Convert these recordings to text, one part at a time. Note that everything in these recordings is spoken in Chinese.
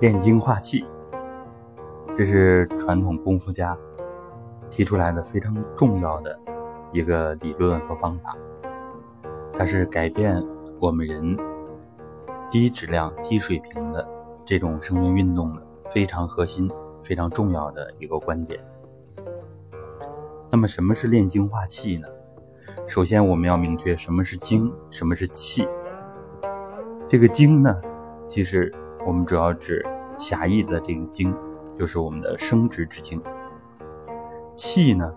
炼精化气，这是传统功夫家提出来的非常重要的一个理论和方法。它是改变我们人低质量、低水平的这种生命运动的非常核心、非常重要的一个观点。那么，什么是炼精化气呢？首先，我们要明确什么是精，什么是气。这个精呢，其实我们主要指。狭义的这个精，就是我们的生殖之精。气呢，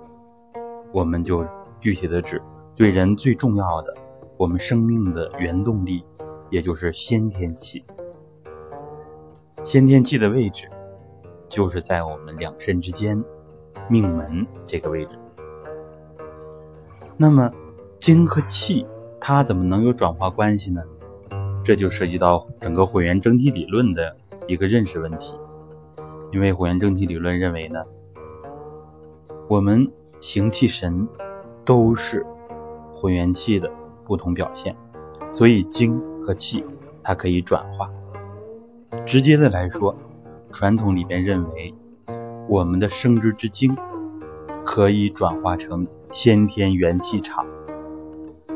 我们就具体的指对人最重要的，我们生命的原动力，也就是先天气。先天气的位置，就是在我们两肾之间，命门这个位置。那么，精和气，它怎么能有转化关系呢？这就涉及到整个混元整体理论的。一个认识问题，因为混元整体理论认为呢，我们形气神都是混元气的不同表现，所以精和气它可以转化。直接的来说，传统里边认为我们的生殖之精可以转化成先天元气场。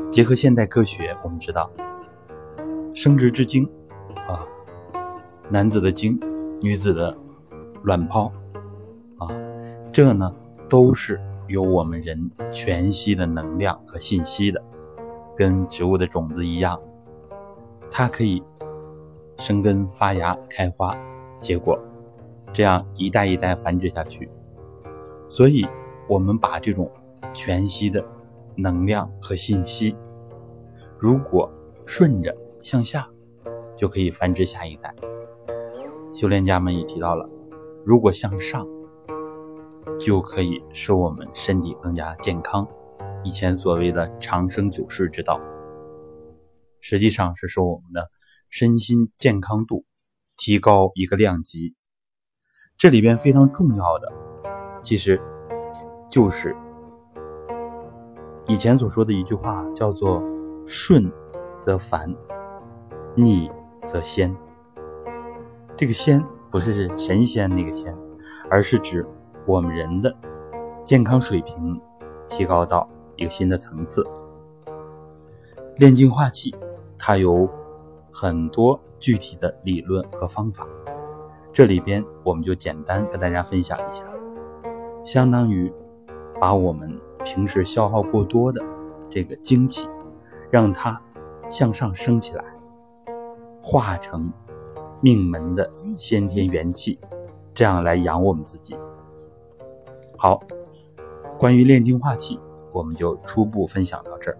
结合现代科学，我们知道生殖之精啊。男子的精，女子的卵泡，啊，这呢都是有我们人全息的能量和信息的，跟植物的种子一样，它可以生根发芽、开花、结果，这样一代一代繁殖下去。所以，我们把这种全息的能量和信息，如果顺着向下，就可以繁殖下一代。修炼家们也提到了，如果向上，就可以使我们身体更加健康。以前所谓的长生久世之道，实际上是说我们的身心健康度提高一个量级。这里边非常重要的，其实就是以前所说的一句话，叫做“顺则繁，逆则仙”。这个仙不是神仙那个仙，而是指我们人的健康水平提高到一个新的层次。炼精化气，它有很多具体的理论和方法，这里边我们就简单跟大家分享一下，相当于把我们平时消耗过多的这个精气，让它向上升起来，化成。命门的先天元气，这样来养我们自己。好，关于炼精化气，我们就初步分享到这儿。